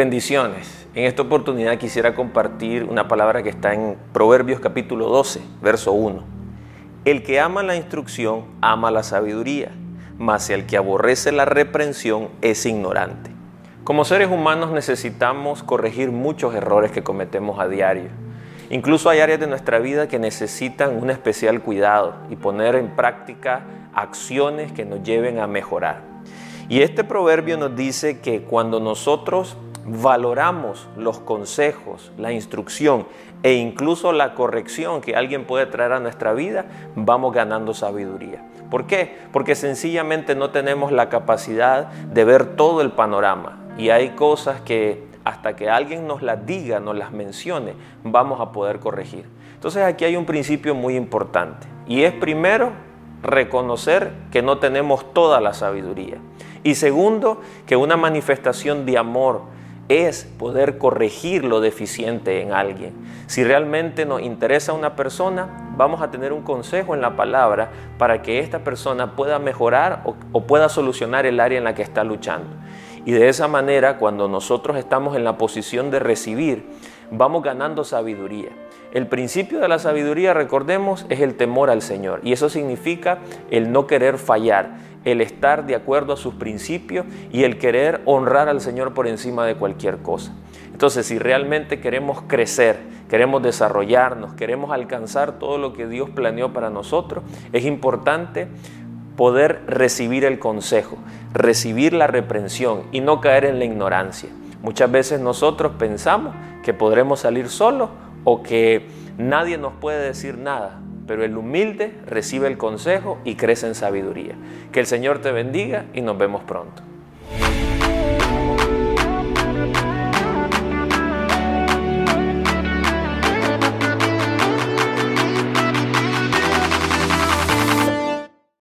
Bendiciones. En esta oportunidad quisiera compartir una palabra que está en Proverbios capítulo 12, verso 1. El que ama la instrucción ama la sabiduría, mas el que aborrece la reprensión es ignorante. Como seres humanos necesitamos corregir muchos errores que cometemos a diario. Incluso hay áreas de nuestra vida que necesitan un especial cuidado y poner en práctica acciones que nos lleven a mejorar. Y este proverbio nos dice que cuando nosotros valoramos los consejos, la instrucción e incluso la corrección que alguien puede traer a nuestra vida, vamos ganando sabiduría. ¿Por qué? Porque sencillamente no tenemos la capacidad de ver todo el panorama y hay cosas que hasta que alguien nos las diga, nos las mencione, vamos a poder corregir. Entonces aquí hay un principio muy importante y es primero reconocer que no tenemos toda la sabiduría y segundo que una manifestación de amor, es poder corregir lo deficiente en alguien. Si realmente nos interesa una persona, vamos a tener un consejo en la palabra para que esta persona pueda mejorar o, pueda solucionar el área en la que está luchando. Y de esa manera, cuando nosotros estamos en la posición de recibir, vamos ganando sabiduría. El principio de la sabiduría, recordemos, es el temor al Señor. Y eso significa el no querer fallar el estar de acuerdo a sus principios y el querer honrar al Señor por encima de cualquier cosa. Entonces, si realmente queremos crecer, queremos desarrollarnos, queremos alcanzar todo lo que Dios planeó para nosotros, es importante poder recibir el consejo, recibir la reprensión y no caer en la ignorancia. Muchas veces nosotros pensamos que podremos salir solos o que nadie nos puede decir nada, pero el humilde recibe el consejo y crece en sabiduría. Que el Señor te bendiga y nos vemos pronto.